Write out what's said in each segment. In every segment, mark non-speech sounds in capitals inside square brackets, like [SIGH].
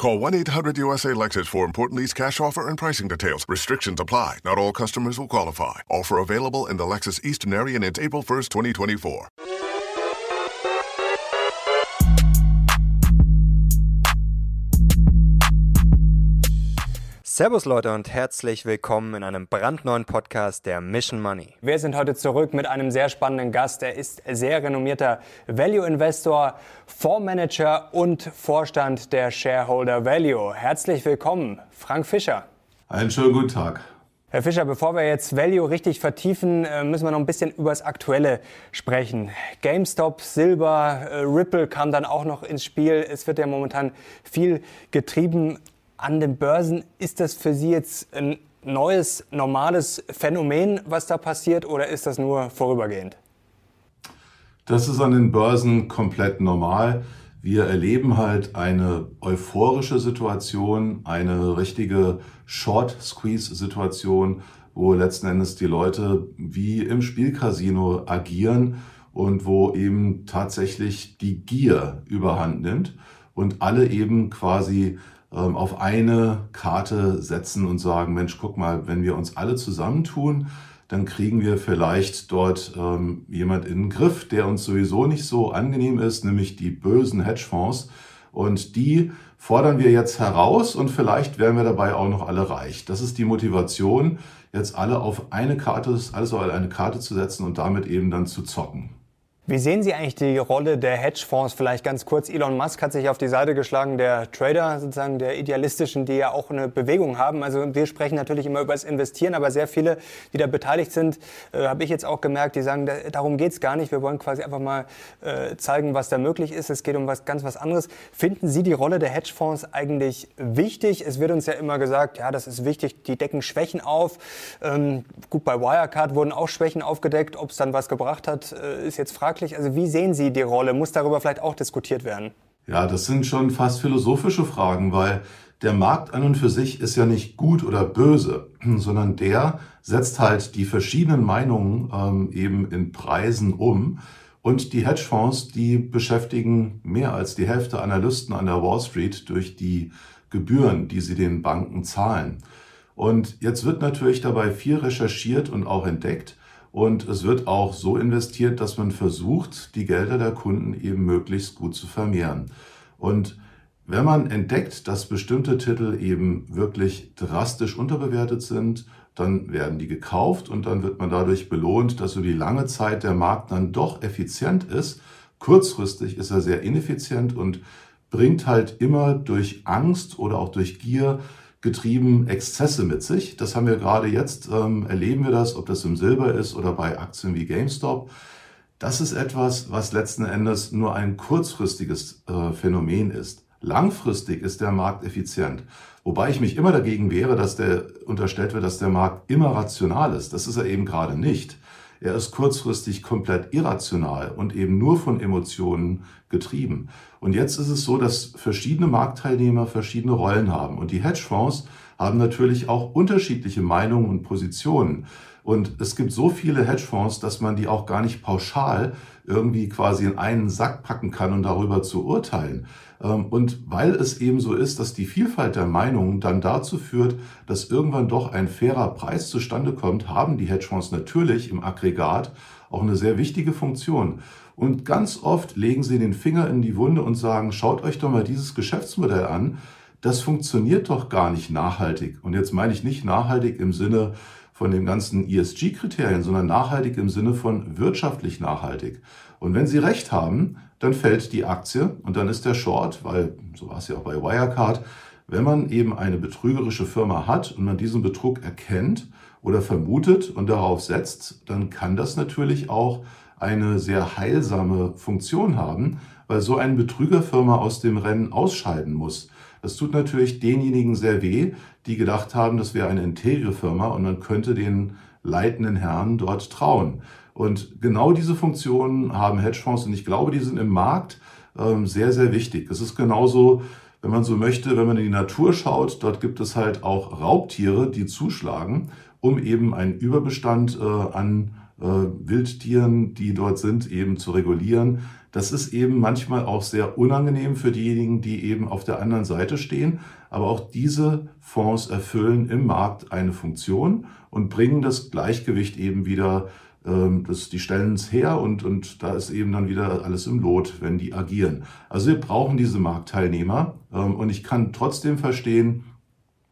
Call 1 800 USA Lexus for important lease cash offer and pricing details. Restrictions apply. Not all customers will qualify. Offer available in the Lexus Eastern area and it's April 1st, 2024. Servus Leute und herzlich willkommen in einem brandneuen Podcast der Mission Money. Wir sind heute zurück mit einem sehr spannenden Gast. Er ist sehr renommierter Value Investor, Fondsmanager und Vorstand der Shareholder Value. Herzlich willkommen, Frank Fischer. Einen schönen guten Tag. Herr Fischer, bevor wir jetzt Value richtig vertiefen, äh, müssen wir noch ein bisschen über das Aktuelle sprechen. GameStop, Silber, äh, Ripple kam dann auch noch ins Spiel. Es wird ja momentan viel getrieben an den Börsen. Ist das für Sie jetzt ein neues, normales Phänomen, was da passiert, oder ist das nur vorübergehend? Das ist an den Börsen komplett normal. Wir erleben halt eine euphorische Situation, eine richtige Short-Squeeze-Situation, wo letzten Endes die Leute wie im Spielcasino agieren und wo eben tatsächlich die Gier überhand nimmt und alle eben quasi ähm, auf eine Karte setzen und sagen, Mensch, guck mal, wenn wir uns alle zusammentun, dann kriegen wir vielleicht dort ähm, jemand in den Griff, der uns sowieso nicht so angenehm ist, nämlich die bösen Hedgefonds. Und die fordern wir jetzt heraus und vielleicht werden wir dabei auch noch alle reich. Das ist die Motivation, jetzt alle auf eine Karte, alles auf eine Karte zu setzen und damit eben dann zu zocken. Wie sehen Sie eigentlich die Rolle der Hedgefonds? Vielleicht ganz kurz. Elon Musk hat sich auf die Seite geschlagen der Trader, sozusagen der Idealistischen, die ja auch eine Bewegung haben. Also wir sprechen natürlich immer über das Investieren, aber sehr viele, die da beteiligt sind, äh, habe ich jetzt auch gemerkt, die sagen, da, darum geht es gar nicht. Wir wollen quasi einfach mal äh, zeigen, was da möglich ist. Es geht um was ganz was anderes. Finden Sie die Rolle der Hedgefonds eigentlich wichtig? Es wird uns ja immer gesagt, ja, das ist wichtig, die decken Schwächen auf. Ähm, gut, bei Wirecard wurden auch Schwächen aufgedeckt. Ob es dann was gebracht hat, äh, ist jetzt fraglich fraglich. Also wie sehen Sie die Rolle? Muss darüber vielleicht auch diskutiert werden? Ja, das sind schon fast philosophische Fragen, weil der Markt an und für sich ist ja nicht gut oder böse, [CLEARS THROAT] sondern der setzt halt die verschiedenen Meinungen ähm, eben in Preisen um. Und die Hedgefonds, die beschäftigen mehr als die Hälfte Analysten an der Wall Street durch die Gebühren, die sie den Banken zahlen. Und jetzt wird natürlich dabei viel recherchiert und auch entdeckt. Und es wird auch so investiert, dass man versucht, die Gelder der Kunden eben möglichst gut zu vermehren. Und wenn man entdeckt, dass bestimmte Titel eben wirklich drastisch unterbewertet sind, dann werden die gekauft und dann wird man dadurch belohnt, dass so die lange Zeit der Markt dann doch effizient ist. Kurzfristig ist er sehr ineffizient und bringt halt immer durch Angst oder auch durch Gier getrieben Exzesse mit sich. Das haben wir gerade jetzt, ähm, erleben wir das, ob das im Silber ist oder bei Aktien wie GameStop. Das ist etwas, was letzten Endes nur ein kurzfristiges äh, Phänomen ist. Langfristig ist der Markt effizient. Wobei ich mich immer dagegen wehre, dass der unterstellt wird, dass der Markt immer rational ist. Das ist er eben gerade nicht. Er ist kurzfristig komplett irrational und eben nur von Emotionen getrieben. Und jetzt ist es so, dass verschiedene Marktteilnehmer verschiedene Rollen haben. Und die Hedgefonds haben natürlich auch unterschiedliche Meinungen und Positionen. Und es gibt so viele Hedgefonds, dass man die auch gar nicht pauschal irgendwie quasi in einen Sack packen kann und darüber zu urteilen. Ähm, und weil es eben so ist, dass die Vielfalt der Meinungen dann dazu führt, dass irgendwann doch ein fairer Preis zustande kommt, haben die Hedgefonds natürlich im Aggregat auch eine sehr wichtige Funktion. Und ganz oft legen sie den Finger in die Wunde und sagen, schaut euch doch mal dieses Geschäftsmodell an. Das funktioniert doch gar nicht nachhaltig. Und jetzt meine ich nicht nachhaltig im Sinne von den ganzen ESG-Kriterien, sondern nachhaltig im Sinne von wirtschaftlich nachhaltig. Und wenn Sie recht haben, dann fällt die Aktie und dann ist der Short, weil so war es ja auch bei Wirecard, wenn man eben eine betrügerische Firma hat und man diesen Betrug erkennt oder vermutet und darauf setzt, dann kann das natürlich auch eine sehr heilsame Funktion haben, weil so eine Betrügerfirma aus dem Rennen ausscheiden muss. Das tut natürlich denjenigen sehr weh, die gedacht haben, das wäre eine integre Firma und man könnte den leitenden Herren dort trauen. Und genau diese Funktionen haben Hedgefonds und ich glaube, die sind im Markt ähm, sehr, sehr wichtig. Es ist genauso, wenn man so möchte, wenn man in die Natur schaut, dort gibt es halt auch Raubtiere, die zuschlagen, um eben einen Überbestand äh, an äh, Wildtieren, die dort sind, eben zu regulieren. Das ist eben manchmal auch sehr unangenehm für diejenigen, die eben auf der anderen Seite stehen. Aber auch diese Fonds erfüllen im Markt eine Funktion und bringen das Gleichgewicht eben wieder ähm, das, die stellen es her und, und da ist eben dann wieder alles im Lot, wenn die agieren. Also wir brauchen diese Marktteilnehmer ähm, und ich kann trotzdem verstehen,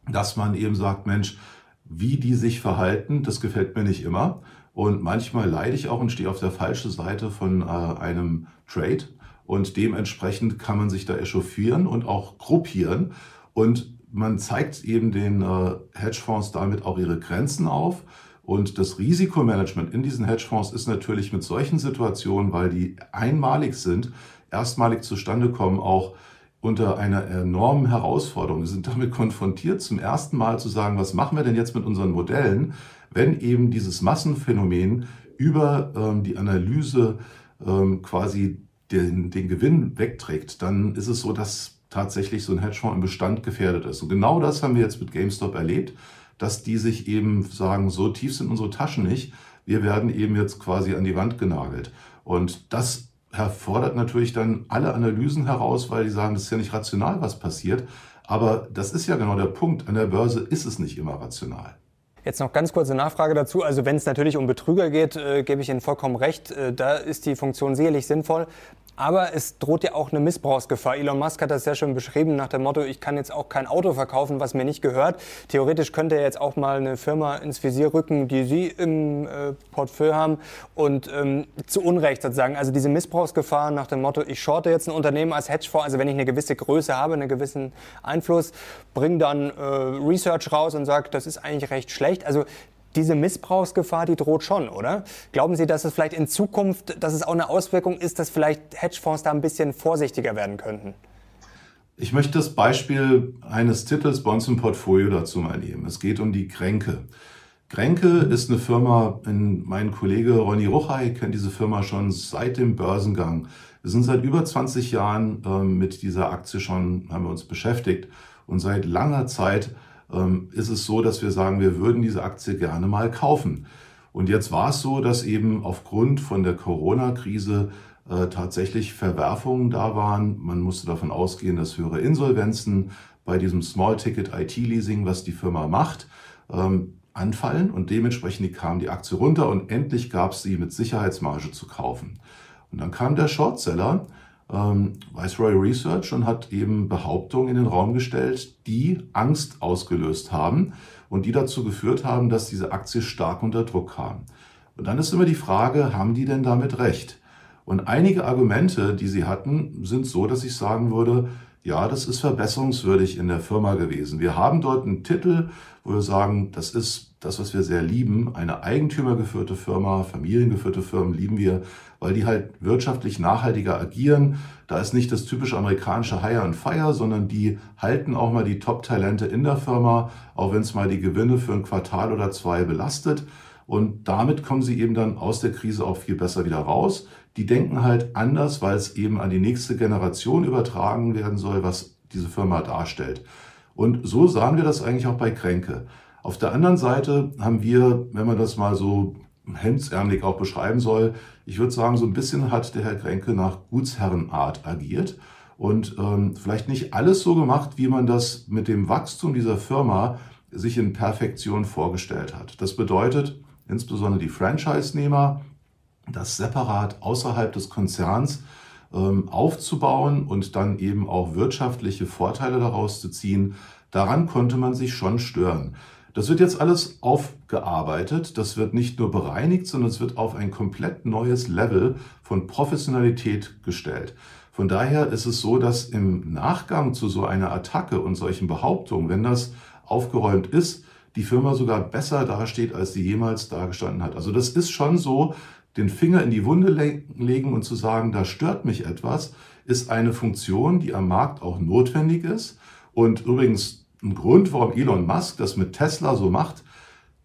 dass man eben sagt, Mensch, wie die sich verhalten, das gefällt mir nicht immer. Und manchmal leide ich auch und stehe auf der falschen Seite von äh, einem Trade. Und dementsprechend kann man sich da echauffieren und auch gruppieren. Und man zeigt eben den äh, Hedgefonds damit auch ihre Grenzen auf. Und das Risikomanagement in diesen Hedgefonds ist natürlich mit solchen Situationen, weil die einmalig sind, erstmalig zustande kommen, auch unter einer enormen Herausforderung. Wir sind damit konfrontiert, zum ersten Mal zu sagen, was machen wir denn jetzt mit unseren Modellen, wenn eben dieses Massenphänomen über ähm, die Analyse ähm, quasi den, den Gewinn wegträgt, dann ist es so, dass tatsächlich so ein Hedgefonds im Bestand gefährdet ist. Und genau das haben wir jetzt mit GameStop erlebt dass die sich eben sagen, so tief sind unsere Taschen nicht, wir werden eben jetzt quasi an die Wand genagelt. Und das erfordert natürlich dann alle Analysen heraus, weil die sagen, das ist ja nicht rational, was passiert. Aber das ist ja genau der Punkt. An der Börse ist es nicht immer rational. Jetzt noch ganz kurze Nachfrage dazu. Also wenn es natürlich um Betrüger geht, äh, gebe ich Ihnen vollkommen recht. Äh, da ist die Funktion sicherlich sinnvoll. Aber es droht ja auch eine Missbrauchsgefahr. Elon Musk hat das sehr schön beschrieben nach dem Motto, ich kann jetzt auch kein Auto verkaufen, was mir nicht gehört. Theoretisch könnte er jetzt auch mal eine Firma ins Visier rücken, die Sie im äh, Portfolio haben und ähm, zu Unrecht sozusagen. Also diese Missbrauchsgefahr nach dem Motto, ich shorte jetzt ein Unternehmen als Hedgefonds, also wenn ich eine gewisse Größe habe, einen gewissen Einfluss, bringe dann äh, Research raus und sage, das ist eigentlich recht schlecht. Also diese Missbrauchsgefahr, die droht schon, oder? Glauben Sie, dass es vielleicht in Zukunft, dass es auch eine Auswirkung ist, dass vielleicht Hedgefonds da ein bisschen vorsichtiger werden könnten? Ich möchte das Beispiel eines Titels bei uns im Portfolio dazu mal nehmen. Es geht um die Kränke. Kränke ist eine Firma, mein Kollege Ronny Ruchai kennt diese Firma schon seit dem Börsengang. Wir sind seit über 20 Jahren äh, mit dieser Aktie schon, haben wir uns beschäftigt und seit langer Zeit ähm, ist es so, dass wir sagen, wir würden diese Aktie gerne mal kaufen. Und jetzt war es so, dass eben aufgrund von der Corona-Krise äh, tatsächlich Verwerfungen da waren. Man musste davon ausgehen, dass höhere Insolvenzen bei diesem Small-Ticket IT-Leasing, was die Firma macht, ähm, anfallen und dementsprechend kam die Aktie runter und endlich gab es sie mit Sicherheitsmarge zu kaufen. Und dann kam der Shortseller ähm, Viceroy Research und hat eben Behauptungen in den Raum gestellt, die Angst ausgelöst haben und die dazu geführt haben, dass diese Aktie stark unter Druck kam. Und dann ist immer die Frage, haben die denn damit recht? Und einige Argumente, die sie hatten, sind so, dass ich sagen würde, ja, das ist verbesserungswürdig in der Firma gewesen. Wir haben dort einen Titel, wo wir sagen, das ist das, was wir sehr lieben. Eine eigentümergeführte Firma, familiengeführte Firmen lieben wir, weil die halt wirtschaftlich nachhaltiger agieren. Da ist nicht das typische amerikanische Hire and Fire, sondern die halten auch mal die Top-Talente in der Firma, auch wenn es mal die Gewinne für ein Quartal oder zwei belastet. Und damit kommen sie eben dann aus der Krise auch viel besser wieder raus. Die denken halt anders, weil es eben an die nächste Generation übertragen werden soll, was diese Firma darstellt. Und so sahen wir das eigentlich auch bei Kränke. Auf der anderen Seite haben wir, wenn man das mal so hemdsärmelig auch beschreiben soll, ich würde sagen, so ein bisschen hat der Herr Kränke nach Gutsherrenart agiert und ähm, vielleicht nicht alles so gemacht, wie man das mit dem Wachstum dieser Firma sich in Perfektion vorgestellt hat. Das bedeutet insbesondere die Franchise-Nehmer, das separat außerhalb des Konzerns ähm, aufzubauen und dann eben auch wirtschaftliche Vorteile daraus zu ziehen, daran konnte man sich schon stören. Das wird jetzt alles aufgearbeitet, das wird nicht nur bereinigt, sondern es wird auf ein komplett neues Level von Professionalität gestellt. Von daher ist es so, dass im Nachgang zu so einer Attacke und solchen Behauptungen, wenn das aufgeräumt ist, die Firma sogar besser dasteht, als sie jemals dagestanden hat. Also das ist schon so, den Finger in die Wunde legen und zu sagen, da stört mich etwas, ist eine Funktion, die am Markt auch notwendig ist. Und übrigens ein Grund, warum Elon Musk das mit Tesla so macht,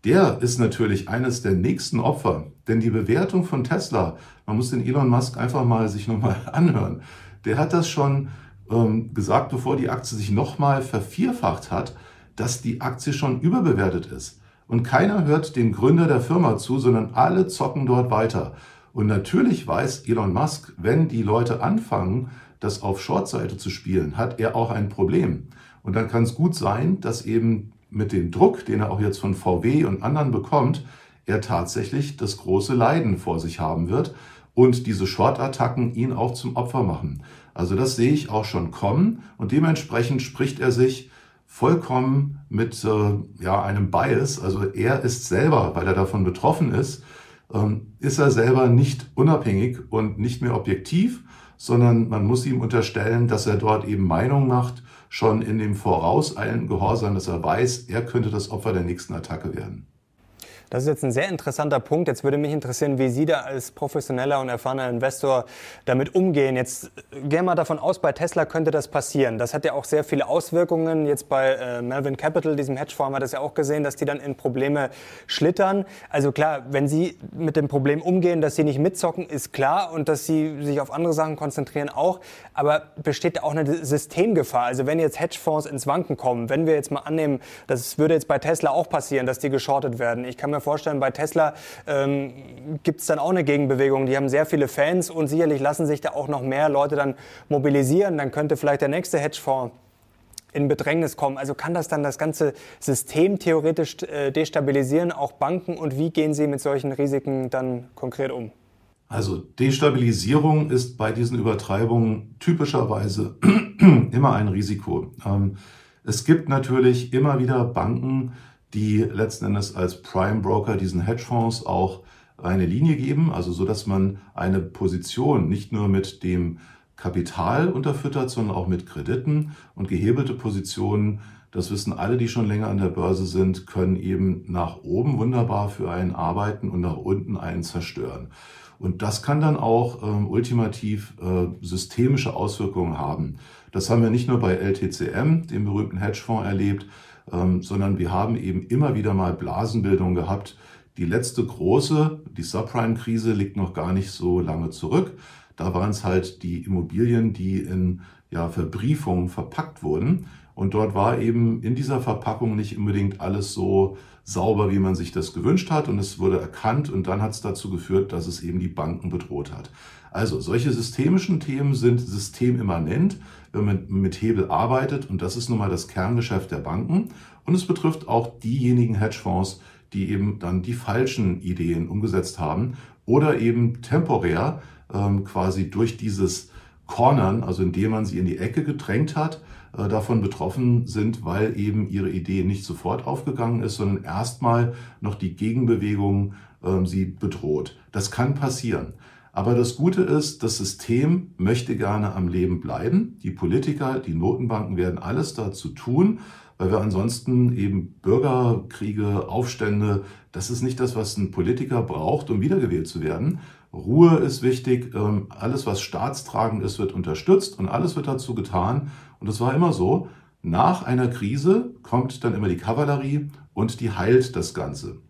der ist natürlich eines der nächsten Opfer Denn die Bewertung von Tesla, man muss den Elon Musk einfach mal sich nochmal [LAUGHS] anhören, der hat das schon ähm, gesagt, bevor die Aktie sich nochmal vervierfacht hat, dass die Aktie schon überbewertet ist. Und keiner hört dem Gründer der Firma zu, sondern alle zocken dort weiter. Und natürlich weiß Elon Musk, wenn die Leute anfangen, das auf Shortseite zu spielen, hat er auch ein Problem. Und dann kann es gut sein, dass eben mit dem Druck, den er auch jetzt von VW und anderen bekommt, er tatsächlich das große Leiden vor sich haben wird und diese Short-Attacken ihn auch zum Opfer machen. Also das sehe ich auch schon kommen und dementsprechend spricht er sich vollkommen mit äh, ja, einem Bias. Also er ist selber, weil er davon betroffen ist, ähm, ist er selber nicht unabhängig und nicht mehr objektiv, sondern man muss ihm unterstellen, dass er dort eben Meinung macht, schon in dem vorauseilenden Gehorsam, dass er weiß, er könnte das Opfer der nächsten Attacke werden. Das ist jetzt ein sehr interessanter Punkt. Jetzt würde mich interessieren, wie Sie da als professioneller und erfahrener Investor damit umgehen. Jetzt gehen wir davon aus, bei Tesla könnte das passieren. Das hat ja auch sehr viele Auswirkungen. Jetzt bei äh, Melvin Capital, diesem Hedgefonds, haben wir das ja auch gesehen, dass die dann in Probleme schlittern. Also klar, wenn Sie mit dem Problem umgehen, dass Sie nicht mitzocken, ist klar und dass Sie sich auf andere Sachen konzentrieren auch. Aber besteht auch eine Systemgefahr? Also wenn jetzt Hedgefonds ins Wanken kommen, wenn wir jetzt mal annehmen, das würde jetzt bei Tesla auch passieren, dass die geschortet werden. Ich kann mir vorstellen, bei Tesla ähm, gibt es dann auch eine Gegenbewegung. Die haben sehr viele Fans und sicherlich lassen sich da auch noch mehr Leute dann mobilisieren. Dann könnte vielleicht der nächste Hedgefonds in Bedrängnis kommen. Also kann das dann das ganze System theoretisch äh, destabilisieren, auch Banken? Und wie gehen Sie mit solchen Risiken dann konkret um? Also Destabilisierung ist bei diesen Übertreibungen typischerweise [CLEARS THROAT] immer ein Risiko. Ähm, es gibt natürlich immer wieder Banken, die letzten Endes als Prime Broker diesen Hedgefonds auch eine Linie geben, also so, dass man eine Position nicht nur mit dem Kapital unterfüttert, sondern auch mit Krediten und gehebelte Positionen. Das wissen alle, die schon länger an der Börse sind, können eben nach oben wunderbar für einen arbeiten und nach unten einen zerstören. Und das kann dann auch ähm, ultimativ äh, systemische Auswirkungen haben. Das haben wir nicht nur bei LTCM, dem berühmten Hedgefonds, erlebt, ähm, sondern wir haben eben immer wieder mal Blasenbildung gehabt. Die letzte große, die Subprime-Krise, liegt noch gar nicht so lange zurück. Da waren es halt die Immobilien, die in ja, Verbriefungen verpackt wurden. Und dort war eben in dieser Verpackung nicht unbedingt alles so sauber, wie man sich das gewünscht hat. Und es wurde erkannt und dann hat es dazu geführt, dass es eben die Banken bedroht hat. Also solche systemischen Themen sind systemimmanent, wenn man mit Hebel arbeitet. Und das ist nun mal das Kerngeschäft der Banken. Und es betrifft auch diejenigen Hedgefonds, die eben dann die falschen Ideen umgesetzt haben oder eben temporär ähm, quasi durch dieses Cornern, also indem man sie in die Ecke gedrängt hat, äh, davon betroffen sind, weil eben ihre Idee nicht sofort aufgegangen ist, sondern erstmal noch die Gegenbewegung äh, sie bedroht. Das kann passieren. Aber das Gute ist, das System möchte gerne am Leben bleiben. Die Politiker, die Notenbanken werden alles dazu tun, weil wir ansonsten eben Bürgerkriege, Aufstände, das ist nicht das, was ein Politiker braucht, um wiedergewählt zu werden. Ruhe ist wichtig, ähm, alles, was staatstragend ist, wird unterstützt und alles wird dazu getan. Und es war immer so, nach einer Krise kommt dann immer die Kavallerie und die heilt das Ganze.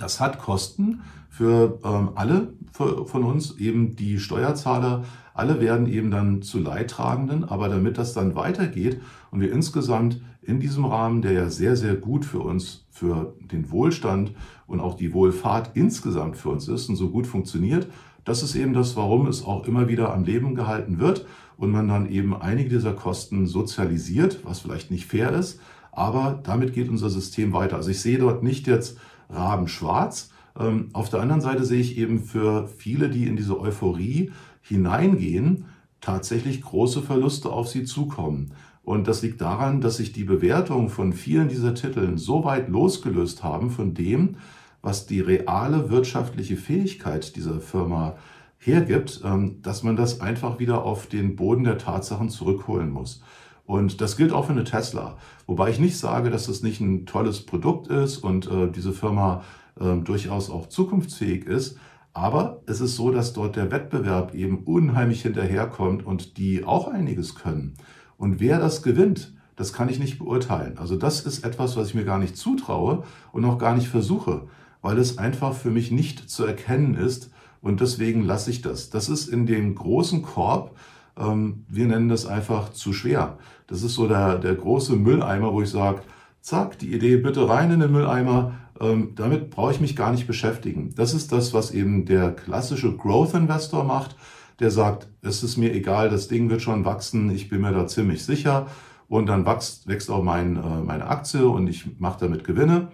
Das hat Kosten für ähm, alle von uns, eben die Steuerzahler. Alle werden eben dann zu Leidtragenden. Aber damit das dann weitergeht und wir insgesamt in diesem Rahmen, der ja sehr, sehr gut für uns, für den Wohlstand und auch die Wohlfahrt insgesamt für uns ist und so gut funktioniert, das ist eben das, warum es auch immer wieder am Leben gehalten wird und man dann eben einige dieser Kosten sozialisiert, was vielleicht nicht fair ist, aber damit geht unser System weiter. Also ich sehe dort nicht jetzt rabenschwarz. Ähm, auf der anderen Seite sehe ich eben für viele, die in diese Euphorie hineingehen, tatsächlich große Verluste auf sie zukommen. Und das liegt daran, dass sich die Bewertung von vielen dieser Titeln so weit losgelöst haben von dem, was die reale wirtschaftliche Fähigkeit dieser Firma hergibt, ähm, dass man das einfach wieder auf den Boden der Tatsachen zurückholen muss. Und das gilt auch für eine Tesla. Wobei ich nicht sage, dass das nicht ein tolles Produkt ist und äh, diese Firma äh, durchaus auch zukunftsfähig ist. Aber es ist so, dass dort der Wettbewerb eben unheimlich hinterherkommt und die auch einiges können. Und wer das gewinnt, das kann ich nicht beurteilen. Also das ist etwas, was ich mir gar nicht zutraue und auch gar nicht versuche. weil es einfach für mich nicht zu erkennen ist und deswegen lasse ich das. Das ist in dem großen Korb, ähm, wir nennen das einfach zu schwer. Das ist so der, der große Mülleimer, wo ich sage, zack, die Idee bitte rein in den Mülleimer, ähm, damit brauche ich mich gar nicht beschäftigen. Das ist das, was eben der klassische Growth Investor macht, der sagt, es ist mir egal, das Ding wird schon wachsen, ich bin mir da ziemlich sicher und dann wächst, wächst auch mein, äh, meine Aktie und ich mache damit Gewinne.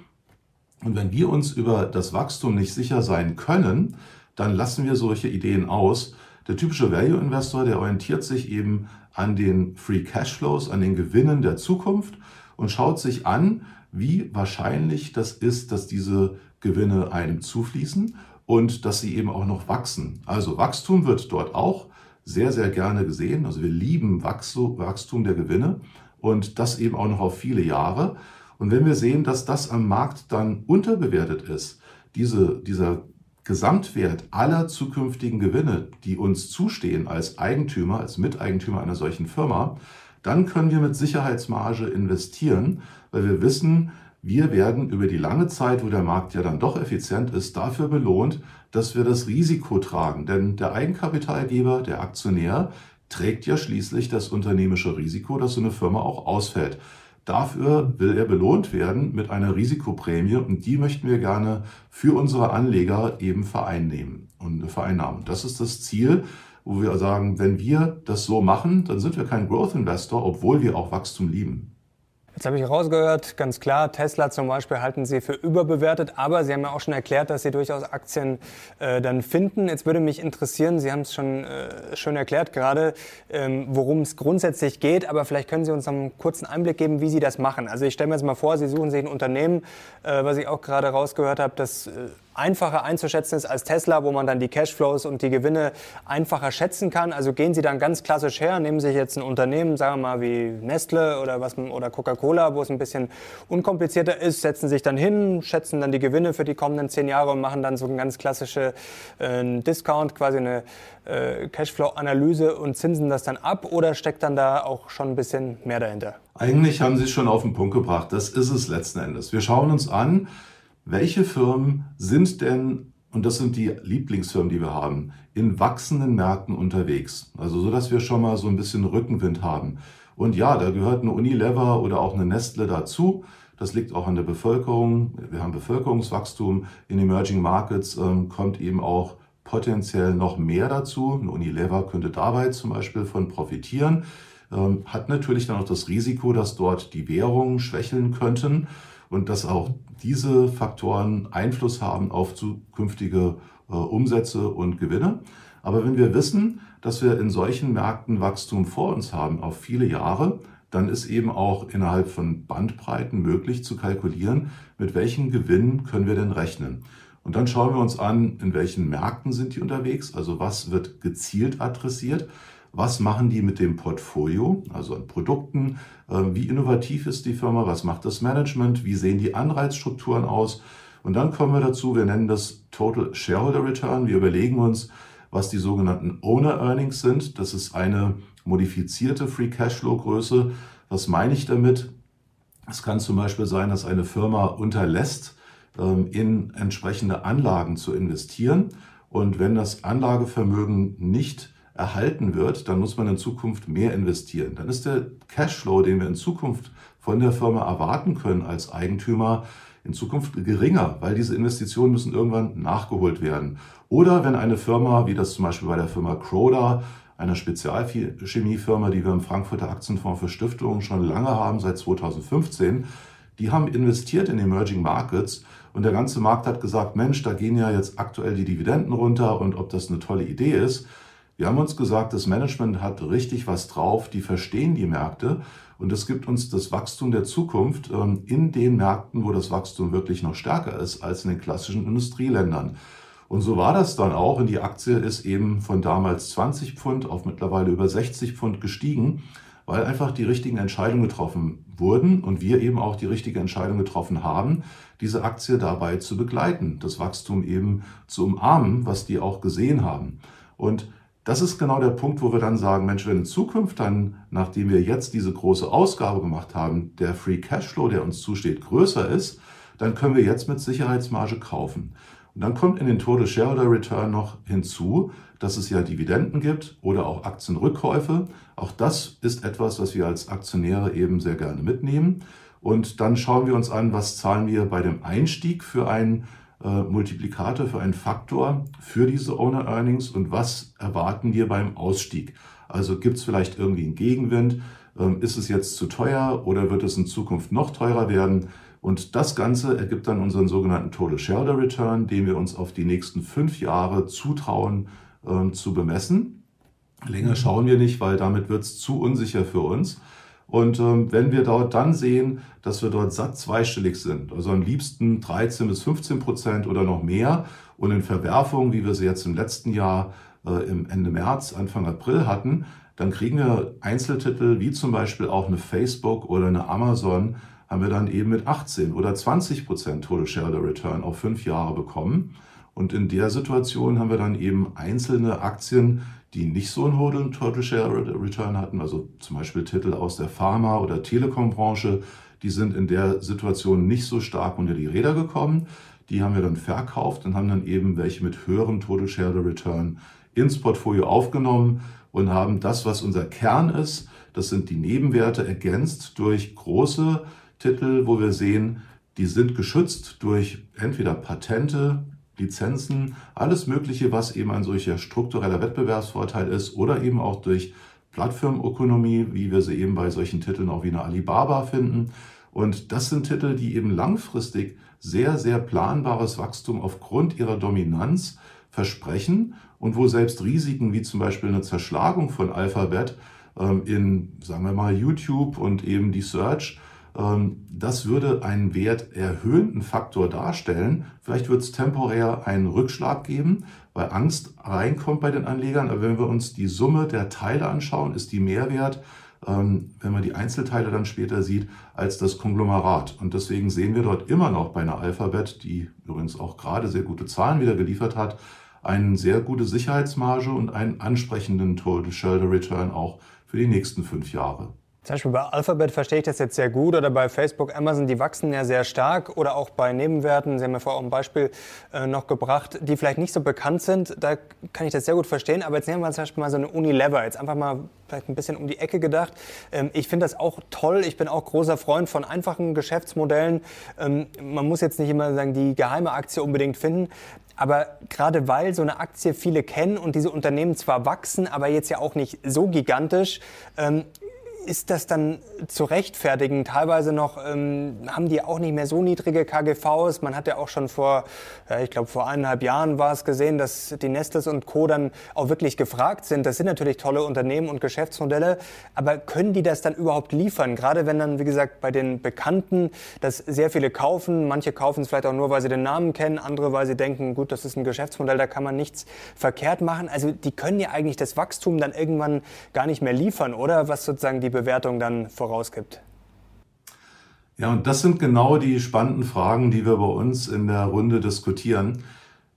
Und wenn wir uns über das Wachstum nicht sicher sein können, dann lassen wir solche Ideen aus. Der typische Value Investor, der orientiert sich eben an den Free Cashflows, an den Gewinnen der Zukunft und schaut sich an, wie wahrscheinlich das ist, dass diese Gewinne einem zufließen und dass sie eben auch noch wachsen. Also Wachstum wird dort auch sehr, sehr gerne gesehen. Also wir lieben Wachstum der Gewinne und das eben auch noch auf viele Jahre. Und wenn wir sehen, dass das am Markt dann unterbewertet ist, diese, dieser Gesamtwert aller zukünftigen Gewinne, die uns zustehen als Eigentümer, als Miteigentümer einer solchen Firma, dann können wir mit Sicherheitsmarge investieren, weil wir wissen, wir werden über die lange Zeit, wo der Markt ja dann doch effizient ist, dafür belohnt, dass wir das Risiko tragen. Denn der Eigenkapitalgeber, der Aktionär, trägt ja schließlich das unternehmische Risiko, dass so eine Firma auch ausfällt. Dafür will er belohnt werden mit einer Risikoprämie und die möchten wir gerne für unsere Anleger eben vereinnehmen und vereinnahmen. Das ist das Ziel, wo wir sagen, wenn wir das so machen, dann sind wir kein Growth Investor, obwohl wir auch Wachstum lieben. Jetzt habe ich rausgehört, ganz klar, Tesla zum Beispiel halten Sie für überbewertet, aber Sie haben ja auch schon erklärt, dass Sie durchaus Aktien äh, dann finden. Jetzt würde mich interessieren, Sie haben es schon äh, schön erklärt gerade, ähm, worum es grundsätzlich geht, aber vielleicht können Sie uns einen kurzen Einblick geben, wie Sie das machen. Also ich stelle mir jetzt mal vor, Sie suchen sich ein Unternehmen, äh, was ich auch gerade rausgehört habe, das äh, einfacher einzuschätzen ist als Tesla, wo man dann die Cashflows und die Gewinne einfacher schätzen kann. Also gehen Sie dann ganz klassisch her, nehmen sich jetzt ein Unternehmen, sagen wir mal wie Nestle oder, oder Coca-Cola, wo es ein bisschen unkomplizierter ist, setzen sich dann hin, schätzen dann die Gewinne für die kommenden zehn Jahre und machen dann so ein ganz klassische äh, Discount, quasi eine äh, Cashflow-Analyse und zinsen das dann ab oder steckt dann da auch schon ein bisschen mehr dahinter? Eigentlich haben Sie es schon auf den Punkt gebracht. Das ist es letzten Endes. Wir schauen uns an, welche Firmen sind denn, und das sind die Lieblingsfirmen, die wir haben, in wachsenden Märkten unterwegs? Also so, dass wir schon mal so ein bisschen Rückenwind haben. Und ja, da gehört eine Unilever oder auch eine Nestle dazu. Das liegt auch an der Bevölkerung. Wir haben Bevölkerungswachstum. In Emerging Markets ähm, kommt eben auch potenziell noch mehr dazu. Eine Unilever könnte dabei zum Beispiel von profitieren. Ähm, hat natürlich dann auch das Risiko, dass dort die Währungen schwächeln könnten und dass auch diese Faktoren Einfluss haben auf zukünftige äh, Umsätze und Gewinne. Aber wenn wir wissen, dass wir in solchen Märkten Wachstum vor uns haben auf viele Jahre, dann ist eben auch innerhalb von Bandbreiten möglich zu kalkulieren, mit welchen Gewinnen können wir denn rechnen. Und dann schauen wir uns an, in welchen Märkten sind die unterwegs, also was wird gezielt adressiert was machen die mit dem Portfolio, also an Produkten, ähm, wie innovativ ist die Firma, was macht das Management, wie sehen die Anreizstrukturen aus. Und dann kommen wir dazu, wir nennen das Total Shareholder Return. Wir überlegen uns, was die sogenannten Owner Earnings sind. Das ist eine modifizierte Free Cashflow Größe. Was meine ich damit? Es kann zum Beispiel sein, dass eine Firma unterlässt, ähm, in entsprechende Anlagen zu investieren. Und wenn das Anlagevermögen nicht erhalten wird, dann muss man in Zukunft mehr investieren. Dann ist der Cashflow, den wir in Zukunft von der Firma erwarten können als Eigentümer, in Zukunft geringer, weil diese Investitionen müssen irgendwann nachgeholt werden. Oder wenn eine Firma, wie das zum Beispiel bei der Firma Croda, einer Spezialchemiefirma, die wir im Frankfurter Aktienfonds für Stiftungen schon lange haben, seit 2015, die haben investiert in Emerging Markets und der ganze Markt hat gesagt, Mensch, da gehen ja jetzt aktuell die Dividenden runter und ob das eine tolle Idee ist. Wir haben uns gesagt, das Management hat richtig was drauf, die verstehen die Märkte und es gibt uns das Wachstum der Zukunft ähm, in den Märkten, wo das Wachstum wirklich noch stärker ist als in den klassischen Industrieländern. Und so war das dann auch und die Aktie ist eben von damals 20 Pfund auf mittlerweile über 60 Pfund gestiegen, weil einfach die richtigen Entscheidungen getroffen wurden und wir eben auch die richtige Entscheidung getroffen haben, diese Aktie dabei zu begleiten, das Wachstum eben zu umarmen, was die auch gesehen haben. Und das ist genau der Punkt, wo wir dann sagen, Mensch, wenn in Zukunft dann, nachdem wir jetzt diese große Ausgabe gemacht haben, der Free Cashflow, der uns zusteht, größer ist, dann können wir jetzt mit Sicherheitsmarge kaufen. Und dann kommt in den Total Shareholder Return noch hinzu, dass es ja Dividenden gibt oder auch Aktienrückkäufe. Auch das ist etwas, was wir als Aktionäre eben sehr gerne mitnehmen. Und dann schauen wir uns an, was zahlen wir bei dem Einstieg für einen äh, Multiplikator, für einen Faktor für diese Owner Earnings und was erwarten wir beim Ausstieg. Also gibt es vielleicht irgendwie einen Gegenwind? Ähm, ist es jetzt zu teuer oder wird es in Zukunft noch teurer werden? Und das Ganze ergibt dann unseren sogenannten Total Shareholder Return, den wir uns auf die nächsten fünf Jahre zutrauen äh, zu bemessen. Länger schauen wir nicht, weil damit wird es zu unsicher für uns. Und ähm, wenn wir dort dann sehen, dass wir dort satt zweistellig sind, also am liebsten 13 bis 15 Prozent oder noch mehr und in Verwerfungen, wie wir sie jetzt im letzten Jahr äh, im Ende März, Anfang April hatten, dann kriegen wir Einzeltitel wie zum Beispiel auch eine Facebook oder eine Amazon, haben wir dann eben mit 18 oder 20 Prozent Total Shareholder Return auf fünf Jahre bekommen. Und in der Situation haben wir dann eben einzelne Aktien, die nicht so einen hohen Total Shareholder Return hatten, also zum Beispiel Titel aus der Pharma- oder Telekom-Branche, die sind in der Situation nicht so stark unter die Räder gekommen. Die haben wir dann verkauft und haben dann eben welche mit höherem Total Shareholder Return ins Portfolio aufgenommen und haben das, was unser Kern ist, das sind die Nebenwerte, ergänzt durch große Titel, wo wir sehen, die sind geschützt durch entweder Patente, Lizenzen, alles Mögliche, was eben ein solcher struktureller Wettbewerbsvorteil ist oder eben auch durch Plattformökonomie, wie wir sie eben bei solchen Titeln auch wie eine Alibaba finden. Und das sind Titel, die eben langfristig sehr, sehr planbares Wachstum aufgrund ihrer Dominanz versprechen und wo selbst Risiken wie zum Beispiel eine Zerschlagung von Alphabet ähm, in, sagen wir mal, YouTube und eben die Search das würde einen werterhöhenden Faktor darstellen. Vielleicht wird es temporär einen Rückschlag geben, weil Angst reinkommt bei den Anlegern. Aber wenn wir uns die Summe der Teile anschauen, ist die Mehrwert, ähm, wenn man die Einzelteile dann später sieht, als das Konglomerat. Und deswegen sehen wir dort immer noch bei einer Alphabet, die übrigens auch gerade sehr gute Zahlen wieder geliefert hat, eine sehr gute Sicherheitsmarge und einen ansprechenden Total Shareholder Return auch für die nächsten fünf Jahre. Zum Beispiel bei Alphabet verstehe ich das jetzt sehr gut oder bei Facebook, Amazon, die wachsen ja sehr stark oder auch bei Nebenwerten, Sie haben ja vorher auch ein Beispiel äh, noch gebracht, die vielleicht nicht so bekannt sind, da kann ich das sehr gut verstehen, aber jetzt nehmen wir zum Beispiel mal so eine Unilever, jetzt einfach mal vielleicht ein bisschen um die Ecke gedacht. Ähm, ich finde das auch toll, ich bin auch großer Freund von einfachen Geschäftsmodellen. Ähm, man muss jetzt nicht immer sagen, die geheime Aktie unbedingt finden, aber gerade weil so eine Aktie viele kennen und diese Unternehmen zwar wachsen, aber jetzt ja auch nicht so gigantisch, ähm, ist das dann zu rechtfertigen? Teilweise noch ähm, haben die auch nicht mehr so niedrige KGVs. Man hat ja auch schon vor, ja, ich glaube vor eineinhalb Jahren war es gesehen, dass die Nestles und Co. dann auch wirklich gefragt sind. Das sind natürlich tolle Unternehmen und Geschäftsmodelle, aber können die das dann überhaupt liefern? Gerade wenn dann, wie gesagt, bei den Bekannten das sehr viele kaufen. Manche kaufen es vielleicht auch nur, weil sie den Namen kennen, andere, weil sie denken, gut, das ist ein Geschäftsmodell, da kann man nichts verkehrt machen. Also die können ja eigentlich das Wachstum dann irgendwann gar nicht mehr liefern, oder? Was sozusagen die Bewertung dann vorausgibt. Ja, und das sind genau die spannenden Fragen, die wir bei uns in der Runde diskutieren.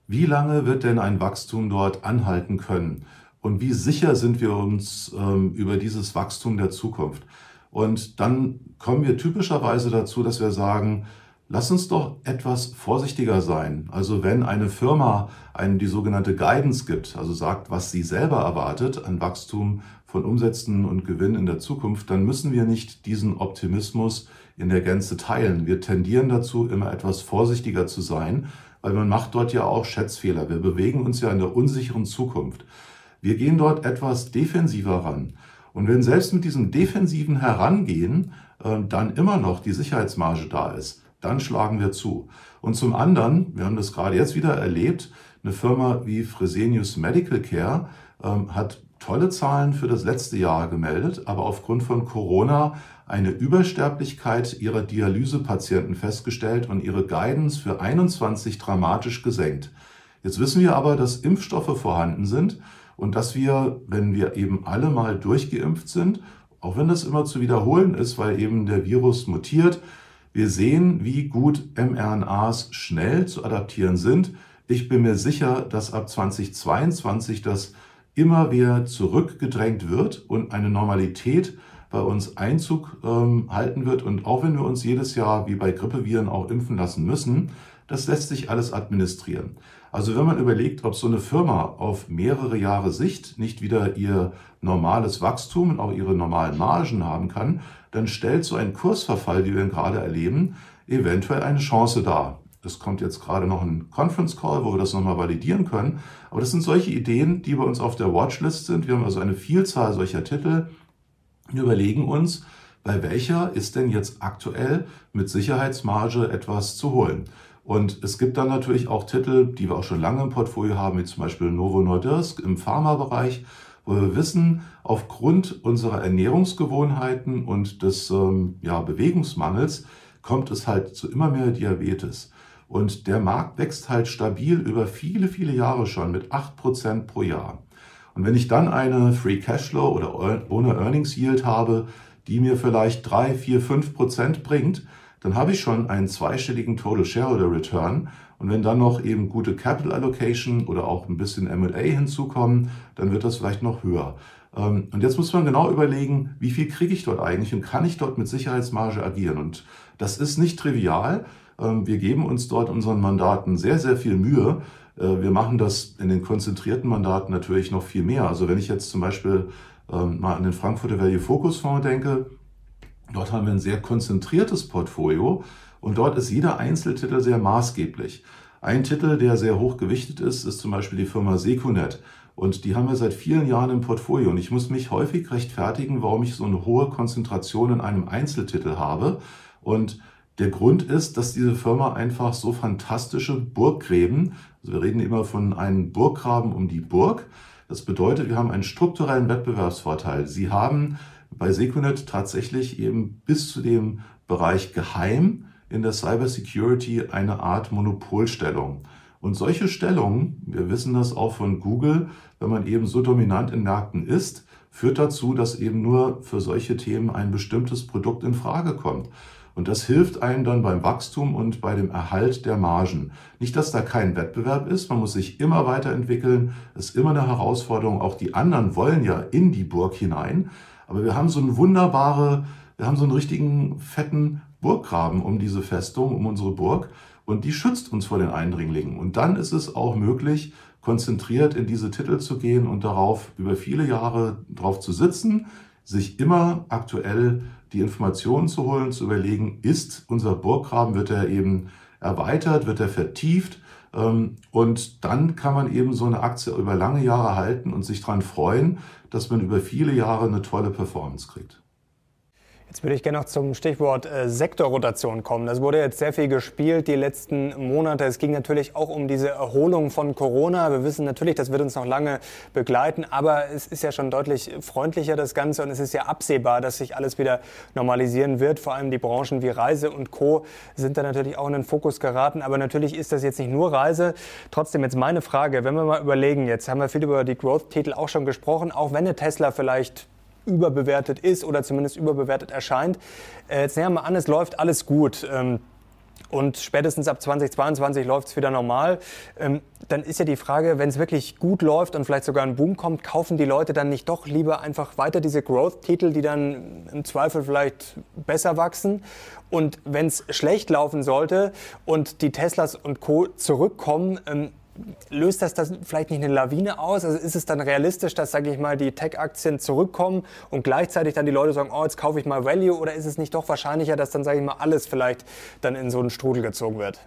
Wie lange wird denn ein Wachstum dort anhalten können? Und wie sicher sind wir uns ähm, über dieses Wachstum der Zukunft? Und dann kommen wir typischerweise dazu, dass wir sagen, lass uns doch etwas vorsichtiger sein. Also wenn eine Firma einem die sogenannte Guidance gibt, also sagt, was sie selber erwartet an Wachstum von Umsätzen und Gewinn in der Zukunft, dann müssen wir nicht diesen Optimismus in der Gänze teilen. Wir tendieren dazu, immer etwas vorsichtiger zu sein, weil man macht dort ja auch Schätzfehler. Wir bewegen uns ja in der unsicheren Zukunft. Wir gehen dort etwas defensiver ran. Und wenn selbst mit diesem defensiven Herangehen äh, dann immer noch die Sicherheitsmarge da ist, dann schlagen wir zu. Und zum anderen, wir haben das gerade jetzt wieder erlebt, eine Firma wie Fresenius Medical Care ähm, hat tolle Zahlen für das letzte Jahr gemeldet, aber aufgrund von Corona eine Übersterblichkeit ihrer Dialysepatienten festgestellt und ihre Guidance für 21 dramatisch gesenkt. Jetzt wissen wir aber, dass Impfstoffe vorhanden sind und dass wir, wenn wir eben alle mal durchgeimpft sind, auch wenn das immer zu wiederholen ist, weil eben der Virus mutiert, wir sehen, wie gut mRNAs schnell zu adaptieren sind. Ich bin mir sicher, dass ab 2022 das immer wieder zurückgedrängt wird und eine Normalität bei uns Einzug ähm, halten wird. Und auch wenn wir uns jedes Jahr wie bei Grippeviren auch impfen lassen müssen, das lässt sich alles administrieren. Also wenn man überlegt, ob so eine Firma auf mehrere Jahre Sicht nicht wieder ihr normales Wachstum und auch ihre normalen Margen haben kann, dann stellt so ein Kursverfall, wie wir ihn gerade erleben, eventuell eine Chance dar. Es kommt jetzt gerade noch ein Conference Call, wo wir das nochmal validieren können. Aber das sind solche Ideen, die bei uns auf der Watchlist sind. Wir haben also eine Vielzahl solcher Titel. Wir überlegen uns, bei welcher ist denn jetzt aktuell mit Sicherheitsmarge etwas zu holen. Und es gibt dann natürlich auch Titel, die wir auch schon lange im Portfolio haben, wie zum Beispiel Novo Nordisk im Pharmabereich, wo wir wissen, aufgrund unserer Ernährungsgewohnheiten und des ähm, ja, Bewegungsmangels kommt es halt zu immer mehr Diabetes. Und der Markt wächst halt stabil über viele, viele Jahre schon mit 8% pro Jahr. Und wenn ich dann eine Free Cashflow oder ohne Earnings Yield habe, die mir vielleicht 3, 4, 5% bringt, dann habe ich schon einen zweistelligen Total Shareholder Return. Und wenn dann noch eben gute Capital Allocation oder auch ein bisschen M&A hinzukommen, dann wird das vielleicht noch höher. Ähm, und jetzt muss man genau überlegen, wie viel kriege ich dort eigentlich und kann ich dort mit Sicherheitsmarge agieren? Und das ist nicht trivial. Ähm, wir geben uns dort unseren Mandaten sehr, sehr viel Mühe. Äh, wir machen das in den konzentrierten Mandaten natürlich noch viel mehr. Also wenn ich jetzt zum Beispiel ähm, mal an den Frankfurter Value Focus Fonds denke, Dort haben wir ein sehr konzentriertes Portfolio und dort ist jeder Einzeltitel sehr maßgeblich. Ein Titel, der sehr hoch gewichtet ist, ist zum Beispiel die Firma Secunet. Und die haben wir seit vielen Jahren im Portfolio. Und ich muss mich häufig rechtfertigen, warum ich so eine hohe Konzentration in einem Einzeltitel habe. Und der Grund ist, dass diese Firma einfach so fantastische Burggräben, also wir reden immer von einem Burggraben um die Burg. Das bedeutet, wir haben einen strukturellen Wettbewerbsvorteil. Sie haben bei Secunet tatsächlich eben bis zu dem Bereich Geheim in der Cybersecurity eine Art Monopolstellung. Und solche Stellungen, wir wissen das auch von Google, wenn man eben so dominant in Märkten ist, führt dazu, dass eben nur für solche Themen ein bestimmtes Produkt in Frage kommt. Und das hilft einem dann beim Wachstum und bei dem Erhalt der Margen. Nicht, dass da kein Wettbewerb ist, man muss sich immer weiterentwickeln, ist immer eine Herausforderung. Auch die anderen wollen ja in die Burg hinein. Aber wir haben so einen wunderbare, wir haben so einen richtigen fetten Burggraben um diese Festung, um unsere Burg. Und die schützt uns vor den Eindringlingen. Und dann ist es auch möglich, konzentriert in diese Titel zu gehen und darauf über viele Jahre drauf zu sitzen, sich immer aktuell die Informationen zu holen, zu überlegen, ist unser Burggraben, wird er eben erweitert, wird er vertieft, und dann kann man eben so eine Aktie über lange Jahre halten und sich daran freuen, dass man über viele Jahre eine tolle Performance kriegt. Jetzt würde ich gerne noch zum Stichwort äh, Sektorrotation kommen. Das wurde jetzt sehr viel gespielt die letzten Monate. Es ging natürlich auch um diese Erholung von Corona. Wir wissen natürlich, das wird uns noch lange begleiten, aber es ist ja schon deutlich freundlicher das Ganze und es ist ja absehbar, dass sich alles wieder normalisieren wird. Vor allem die Branchen wie Reise und Co. sind da natürlich auch in den Fokus geraten. Aber natürlich ist das jetzt nicht nur Reise. Trotzdem jetzt meine Frage, wenn wir mal überlegen, jetzt haben wir viel über die Growth-Titel auch schon gesprochen, auch wenn eine Tesla vielleicht überbewertet ist oder zumindest überbewertet erscheint. Äh, jetzt nehmen wir mal an, es läuft alles gut. Ähm, und spätestens ab 2022 läuft es wieder normal. Ähm, dann ist ja die Frage, wenn es wirklich gut läuft und vielleicht sogar ein Boom kommt, kaufen die Leute dann nicht doch lieber einfach weiter diese Growth-Titel, die dann im Zweifel vielleicht besser wachsen? Und wenn es schlecht laufen sollte und die Teslas und Co. zurückkommen, ähm, löst das, das vielleicht nicht eine Lawine aus? Also ist es dann realistisch, dass, sage ich mal, die Tech-Aktien zurückkommen und gleichzeitig dann die Leute sagen, oh, jetzt kaufe ich mal Value? Oder ist es nicht doch wahrscheinlicher, dass dann, sage ich mal, alles vielleicht dann in so einen Strudel gezogen wird?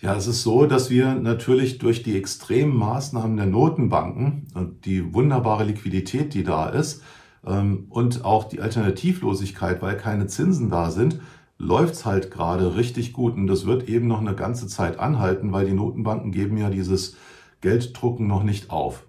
Ja, es ist so, dass wir natürlich durch die extremen Maßnahmen der Notenbanken und die wunderbare Liquidität, die da ist, ähm, und auch die Alternativlosigkeit, weil keine Zinsen da sind, läuft's halt gerade richtig gut und das wird eben noch eine ganze Zeit anhalten, weil die Notenbanken geben ja dieses Gelddrucken noch nicht auf.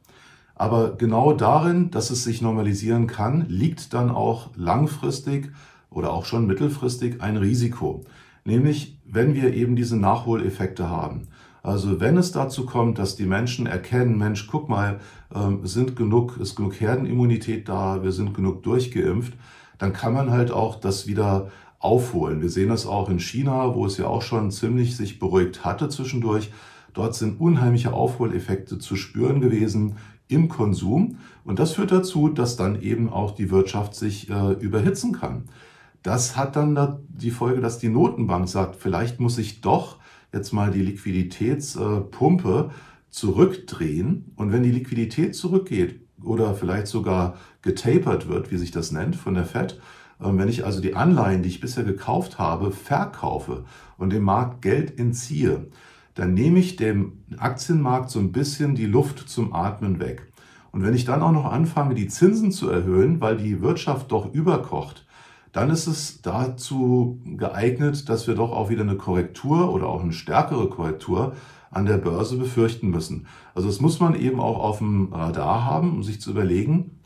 Aber genau darin, dass es sich normalisieren kann, liegt dann auch langfristig oder auch schon mittelfristig ein Risiko. Nämlich, wenn wir eben diese Nachholeffekte haben. Also wenn es dazu kommt, dass die Menschen erkennen, Mensch, guck mal, ähm, sind genug, ist genug Herdenimmunität da, wir sind genug durchgeimpft, dann kann man halt auch das wieder aufholen. Wir sehen das auch in China, wo es ja auch schon ziemlich sich beruhigt hatte zwischendurch. Dort sind unheimliche Aufholeffekte zu spüren gewesen im Konsum. Und das führt dazu, dass dann eben auch die Wirtschaft sich äh, überhitzen kann. Das hat dann da die Folge, dass die Notenbank sagt, vielleicht muss ich doch jetzt mal die Liquiditätspumpe zurückdrehen. Und wenn die Liquidität zurückgeht oder vielleicht sogar getapert wird, wie sich das nennt von der Fed, wenn ich also die Anleihen, die ich bisher gekauft habe, verkaufe und dem Markt Geld entziehe, dann nehme ich dem Aktienmarkt so ein bisschen die Luft zum Atmen weg. Und wenn ich dann auch noch anfange, die Zinsen zu erhöhen, weil die Wirtschaft doch überkocht, dann ist es dazu geeignet, dass wir doch auch wieder eine Korrektur oder auch eine stärkere Korrektur an der Börse befürchten müssen. Also das muss man eben auch auf dem Radar haben, um sich zu überlegen,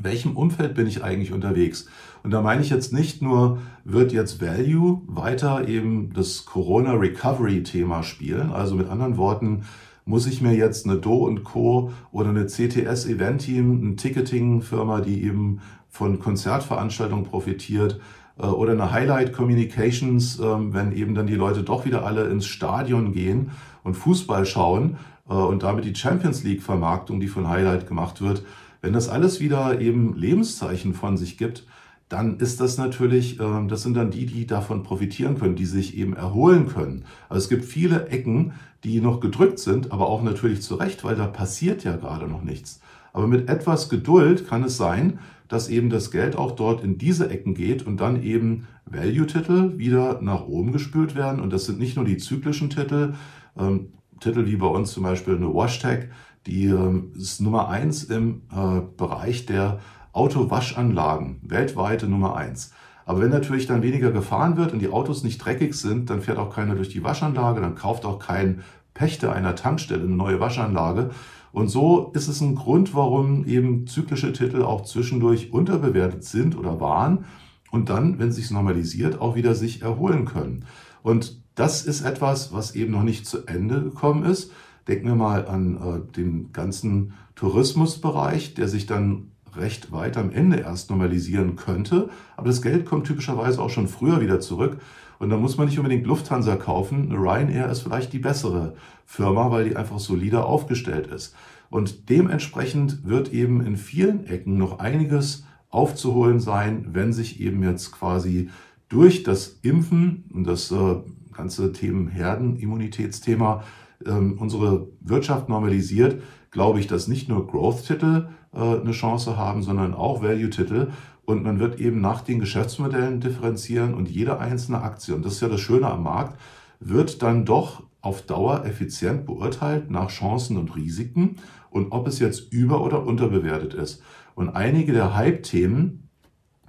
welchem Umfeld bin ich eigentlich unterwegs? Und da meine ich jetzt nicht nur, wird jetzt Value weiter eben das Corona Recovery Thema spielen? Also mit anderen Worten, muss ich mir jetzt eine Do und Co. oder eine CTS Event Team, eine Ticketing-Firma, die eben von Konzertveranstaltungen profitiert, äh, oder eine Highlight Communications, ähm, wenn eben dann die Leute doch wieder alle ins Stadion gehen und Fußball schauen äh, und damit die Champions League Vermarktung, die von Highlight gemacht wird, wenn das alles wieder eben Lebenszeichen von sich gibt, dann ist das natürlich, ähm, das sind dann die, die davon profitieren können, die sich eben erholen können. Also es gibt viele Ecken, die noch gedrückt sind, aber auch natürlich zu Recht, weil da passiert ja gerade noch nichts. Aber mit etwas Geduld kann es sein, dass eben das Geld auch dort in diese Ecken geht und dann eben Value-Titel wieder nach oben gespült werden. Und das sind nicht nur die zyklischen Titel, ähm, Titel wie bei uns zum Beispiel eine Washtag, die ähm, ist Nummer eins im äh, Bereich der Autowaschanlagen, weltweite Nummer eins. Aber wenn natürlich dann weniger gefahren wird und die Autos nicht dreckig sind, dann fährt auch keiner durch die Waschanlage, dann kauft auch kein Pächter einer Tankstelle eine neue Waschanlage. Und so ist es ein Grund, warum eben zyklische Titel auch zwischendurch unterbewertet sind oder waren und dann, wenn es sich normalisiert, auch wieder sich erholen können. Und das ist etwas, was eben noch nicht zu Ende gekommen ist. Denken wir mal an äh, den ganzen Tourismusbereich, der sich dann recht weit am Ende erst normalisieren könnte. Aber das Geld kommt typischerweise auch schon früher wieder zurück. Und da muss man nicht unbedingt Lufthansa kaufen. Ryanair ist vielleicht die bessere Firma, weil die einfach solider aufgestellt ist. Und dementsprechend wird eben in vielen Ecken noch einiges aufzuholen sein, wenn sich eben jetzt quasi durch das Impfen und das äh, ganze Themen Herdenimmunitätsthema ähm, unsere Wirtschaft normalisiert, glaube ich, dass nicht nur Growth-Titel äh, eine Chance haben, sondern auch Value-Titel. Und man wird eben nach den Geschäftsmodellen differenzieren und jede einzelne Aktie, und das ist ja das Schöne am Markt, wird dann doch auf Dauer effizient beurteilt nach Chancen und Risiken und ob es jetzt über- oder unterbewertet ist. Und einige der Hype-Themen,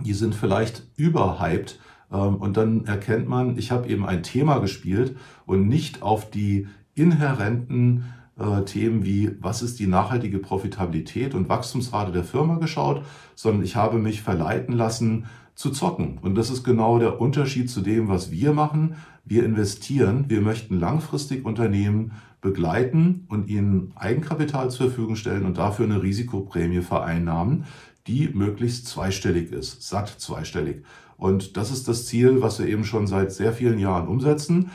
die sind vielleicht überhyped, ähm, und dann erkennt man, ich habe eben ein Thema gespielt und nicht auf die inhärenten äh, Themen wie, was ist die nachhaltige Profitabilität und Wachstumsrate der Firma geschaut, sondern ich habe mich verleiten lassen zu zocken. Und das ist genau der Unterschied zu dem, was wir machen. Wir investieren, wir möchten langfristig Unternehmen begleiten und ihnen Eigenkapital zur Verfügung stellen und dafür eine Risikoprämie vereinnahmen, die möglichst zweistellig ist, satt zweistellig. Und das ist das Ziel, was wir eben schon seit sehr vielen Jahren umsetzen.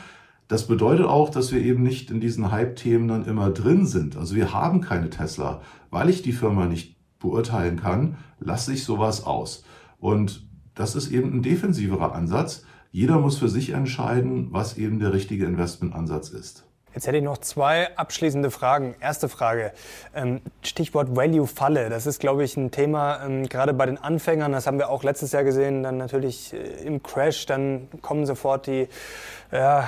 Das bedeutet auch, dass wir eben nicht in diesen Hype-Themen dann immer drin sind. Also wir haben keine Tesla. Weil ich die Firma nicht beurteilen kann, lasse ich sowas aus. Und das ist eben ein defensiverer Ansatz. Jeder muss für sich entscheiden, was eben der richtige Investmentansatz ist. Jetzt hätte ich noch zwei abschließende Fragen. Erste Frage, ähm, Stichwort Value-Falle. Das ist, glaube ich, ein Thema, ähm, gerade bei den Anfängern, das haben wir auch letztes Jahr gesehen, dann natürlich äh, im Crash, dann kommen sofort die, ja,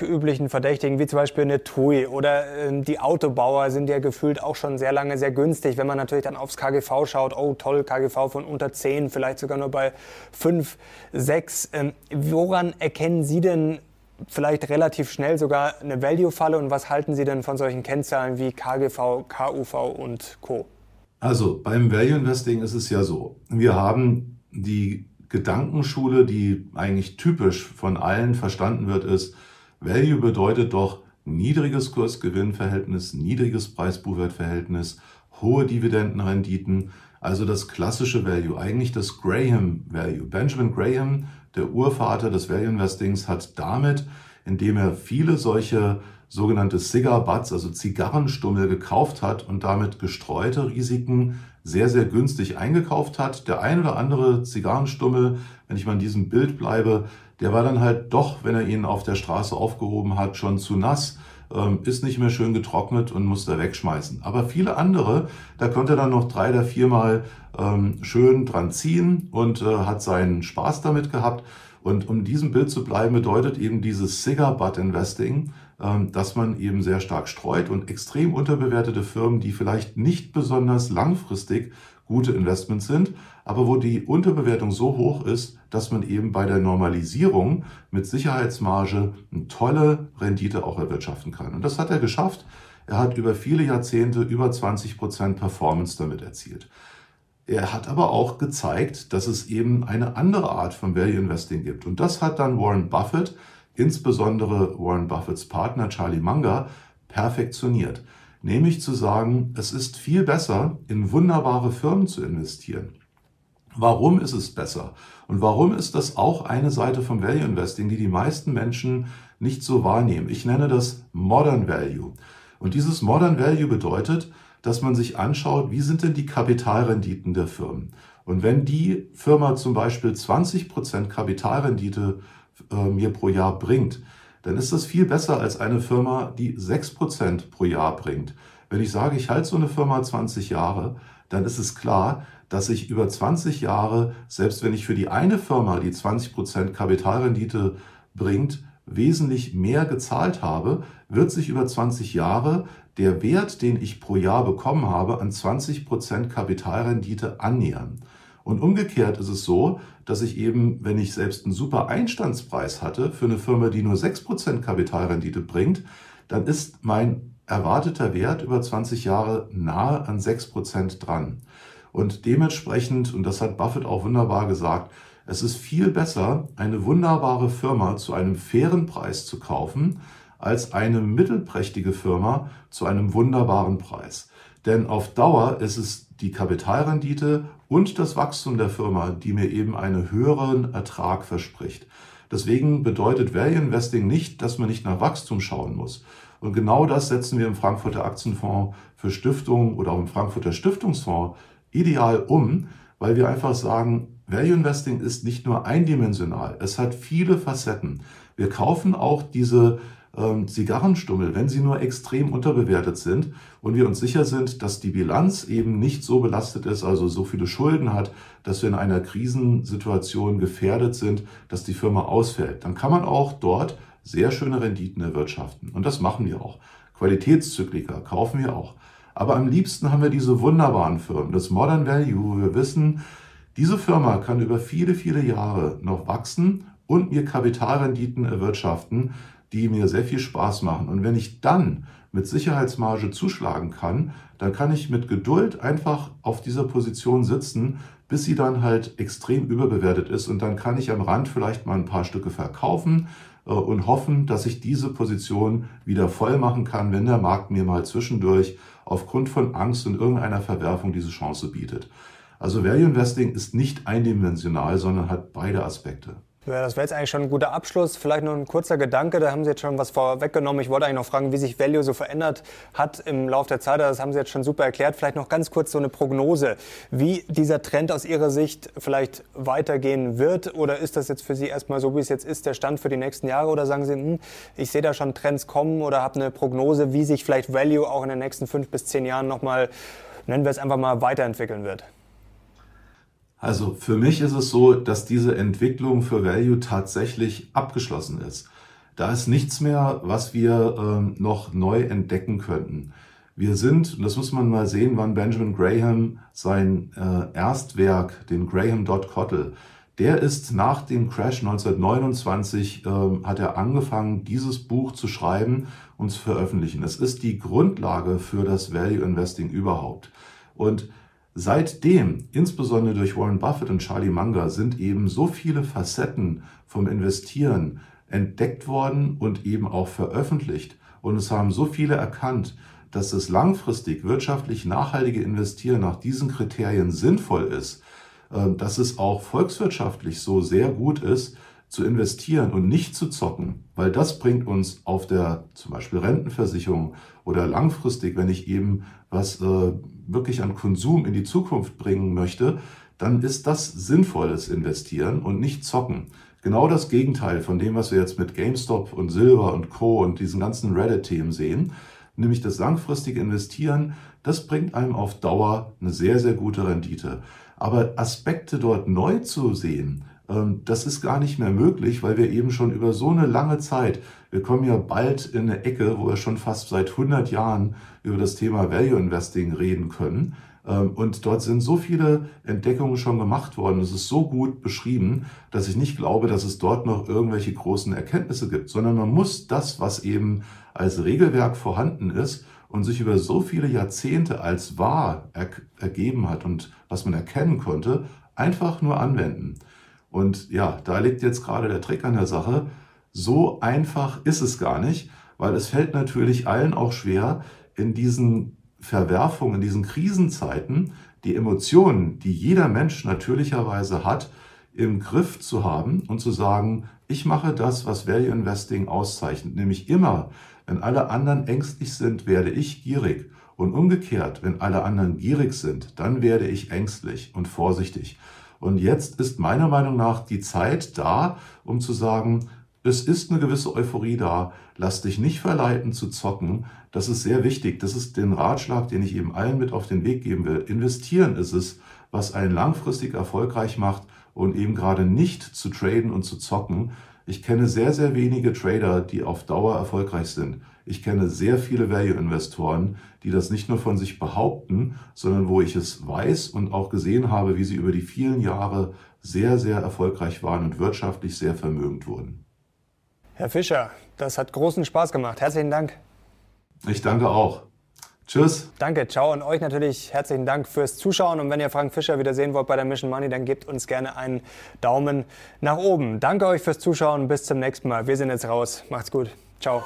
die üblichen Verdächtigen, wie zum Beispiel eine TUI oder ähm, die Autobauer sind ja gefühlt auch schon sehr lange sehr günstig. Wenn man natürlich dann aufs KGV schaut, oh toll, KGV von unter 10, vielleicht sogar nur bei 5, 6. woran erkennen Sie denn vielleicht relativ schnell sogar eine Value-Falle und was halten Sie denn von solchen Kennzahlen wie KGV, KUV und Co.? Also beim Value Investing ist es ja so, wir haben die Gedankenschule, die eigentlich typisch von allen verstanden wird, ist, Value bedeutet doch niedriges Kursgewinnverhältnis, niedriges Preis-Buchwert-Verhältnis, hohe Dividendenrenditen, also das klassische Value, eigentlich das Graham Value. Benjamin Graham der Urvater des Value Investings hat damit, indem er viele solche sogenannte Cigar Butts, also Zigarrenstummel gekauft hat und damit gestreute Risiken sehr, sehr günstig eingekauft hat. Der ein oder andere Zigarrenstummel, wenn ich mal in diesem Bild bleibe, der war dann halt doch, wenn er ihn auf der Straße aufgehoben hat, schon zu nass, ähm, ist nicht mehr schön getrocknet und musste wegschmeißen. Aber viele andere, da konnte er dann noch drei oder viermal ähm, schön dran ziehen und äh, hat seinen Spaß damit gehabt. Und um diesem Bild zu bleiben, bedeutet eben dieses Cigar Butt Investing, dass man eben sehr stark streut und extrem unterbewertete Firmen, die vielleicht nicht besonders langfristig gute Investments sind, aber wo die Unterbewertung so hoch ist, dass man eben bei der Normalisierung mit Sicherheitsmarge eine tolle Rendite auch erwirtschaften kann. Und das hat er geschafft. Er hat über viele Jahrzehnte über 20 Prozent Performance damit erzielt. Er hat aber auch gezeigt, dass es eben eine andere Art von Value Investing gibt. Und das hat dann Warren Buffett insbesondere Warren Buffetts Partner Charlie Munger, perfektioniert. Nämlich zu sagen, es ist viel besser, in wunderbare Firmen zu investieren. Warum ist es besser? Und warum ist das auch eine Seite vom Value Investing, die die meisten Menschen nicht so wahrnehmen? Ich nenne das Modern Value. Und dieses Modern Value bedeutet, dass man sich anschaut, wie sind denn die Kapitalrenditen der Firmen? Und wenn die Firma zum Beispiel 20% Kapitalrendite äh, mir pro Jahr bringt, dann ist das viel besser als eine Firma, die 6% pro Jahr bringt. Wenn ich sage, ich halte so eine Firma 20 Jahre, dann ist es klar, dass ich über 20 Jahre, selbst wenn ich für die eine Firma, die 20% Kapitalrendite bringt, wesentlich mehr gezahlt habe, wird sich über 20 Jahre der Wert, den ich pro Jahr bekommen habe, an 20% Kapitalrendite annähern. Und umgekehrt ist es so, dass ich eben, wenn ich selbst einen super Einstandspreis hatte für eine Firma, die nur 6% Kapitalrendite bringt, dann ist mein erwarteter Wert über 20 Jahre nahe an 6% dran. Und dementsprechend, und das hat Buffett auch wunderbar gesagt, es ist viel besser, eine wunderbare Firma zu einem fairen Preis zu kaufen, als eine mittelprächtige Firma zu einem wunderbaren Preis. Denn auf Dauer ist es die Kapitalrendite und das Wachstum der Firma, die mir eben einen höheren Ertrag verspricht. Deswegen bedeutet Value Investing nicht, dass man nicht nach Wachstum schauen muss. Und genau das setzen wir im Frankfurter Aktienfonds für Stiftungen oder auch im Frankfurter Stiftungsfonds ideal um, weil wir einfach sagen, Value Investing ist nicht nur eindimensional, es hat viele Facetten. Wir kaufen auch diese ähm, Zigarrenstummel, wenn sie nur extrem unterbewertet sind und wir uns sicher sind, dass die Bilanz eben nicht so belastet ist, also so viele Schulden hat, dass wir in einer Krisensituation gefährdet sind, dass die Firma ausfällt, dann kann man auch dort sehr schöne Renditen erwirtschaften. Und das machen wir auch. Qualitätszykliker kaufen wir auch. Aber am liebsten haben wir diese wunderbaren Firmen, das Modern Value, wo wir wissen, diese Firma kann über viele, viele Jahre noch wachsen und mir Kapitalrenditen erwirtschaften, die mir sehr viel Spaß machen. Und wenn ich dann mit Sicherheitsmarge zuschlagen kann, dann kann ich mit Geduld einfach auf dieser Position sitzen, bis sie dann halt extrem überbewertet ist. Und dann kann ich am Rand vielleicht mal ein paar Stücke verkaufen äh, und hoffen, dass ich diese Position wieder voll machen kann, wenn der Markt mir mal zwischendurch aufgrund von Angst und irgendeiner Verwerfung diese Chance bietet. Also Value Investing ist nicht eindimensional, sondern hat beide Aspekte. Ja, das wäre jetzt eigentlich schon ein guter Abschluss. Vielleicht noch ein kurzer Gedanke, da haben Sie jetzt schon was vorweggenommen. Ich wollte eigentlich noch fragen, wie sich Value so verändert hat im Laufe der Zeit. Das haben Sie jetzt schon super erklärt. Vielleicht noch ganz kurz so eine Prognose, wie dieser Trend aus Ihrer Sicht vielleicht weitergehen wird. Oder ist das jetzt für Sie erstmal so, wie es jetzt ist, der Stand für die nächsten Jahre? Oder sagen Sie, hm, ich sehe da schon Trends kommen oder habe eine Prognose, wie sich vielleicht Value auch in den nächsten fünf bis zehn Jahren nochmal, nennen wir es einfach mal, weiterentwickeln wird? Also für mich ist es so, dass diese Entwicklung für Value tatsächlich abgeschlossen ist. Da ist nichts mehr, was wir ähm, noch neu entdecken könnten. Wir sind, und das muss man mal sehen, wann Benjamin Graham sein äh, Erstwerk, den Graham Dot Cottle, der ist nach dem Crash 1929, äh, hat er angefangen, dieses Buch zu schreiben und zu veröffentlichen. Es ist die Grundlage für das Value Investing überhaupt. Und Seitdem, insbesondere durch Warren Buffett und Charlie Munger, sind eben so viele Facetten vom Investieren entdeckt worden und eben auch veröffentlicht. Und es haben so viele erkannt, dass das langfristig wirtschaftlich nachhaltige Investieren nach diesen Kriterien sinnvoll ist, äh, dass es auch volkswirtschaftlich so sehr gut ist, zu investieren und nicht zu zocken, weil das bringt uns auf der zum Beispiel Rentenversicherung oder langfristig, wenn ich eben was äh, wirklich an Konsum in die Zukunft bringen möchte, dann ist das sinnvolles Investieren und nicht zocken. Genau das Gegenteil von dem, was wir jetzt mit GameStop und Silver und Co. und diesen ganzen Reddit-Themen sehen, nämlich das langfristige Investieren, das bringt einem auf Dauer eine sehr, sehr gute Rendite. Aber Aspekte dort neu zu sehen, das ist gar nicht mehr möglich, weil wir eben schon über so eine lange Zeit, wir kommen ja bald in eine Ecke, wo wir schon fast seit 100 Jahren über das Thema Value Investing reden können. Ähm, und dort sind so viele Entdeckungen schon gemacht worden. Es ist so gut beschrieben, dass ich nicht glaube, dass es dort noch irgendwelche großen Erkenntnisse gibt, sondern man muss das, was eben als Regelwerk vorhanden ist und sich über so viele Jahrzehnte als wahr ergeben hat und was man erkennen konnte, einfach nur anwenden. Und ja, da liegt jetzt gerade der Trick an der Sache. So einfach ist es gar nicht, weil es fällt natürlich allen auch schwer, in diesen Verwerfungen, in diesen Krisenzeiten, die Emotionen, die jeder Mensch natürlicherweise hat, im Griff zu haben und zu sagen, ich mache das, was Value Investing auszeichnet, nämlich immer, wenn alle anderen ängstlich sind, werde ich gierig. Und umgekehrt, wenn alle anderen gierig sind, dann werde ich ängstlich und vorsichtig. Und jetzt ist meiner Meinung nach die Zeit da, um zu sagen, es ist eine gewisse Euphorie da. Lass dich nicht verleiten zu zocken. Das ist sehr wichtig. Das ist den Ratschlag, den ich eben allen mit auf den Weg geben will. Investieren ist es, was einen langfristig erfolgreich macht und eben gerade nicht zu traden und zu zocken. Ich kenne sehr, sehr wenige Trader, die auf Dauer erfolgreich sind. Ich kenne sehr viele Value-Investoren, die das nicht nur von sich behaupten, sondern wo ich es weiß und auch gesehen habe, wie sie über die vielen Jahre sehr, sehr erfolgreich waren und wirtschaftlich sehr vermögend wurden. Herr Fischer, das hat großen Spaß gemacht. Herzlichen Dank. Ich danke auch. Tschüss. Danke, ciao und euch natürlich herzlichen Dank fürs Zuschauen. Und wenn ihr Frank Fischer wieder sehen wollt bei der Mission Money, dann gebt uns gerne einen Daumen nach oben. Danke euch fürs Zuschauen. Bis zum nächsten Mal. Wir sind jetzt raus. Macht's gut. Ciao.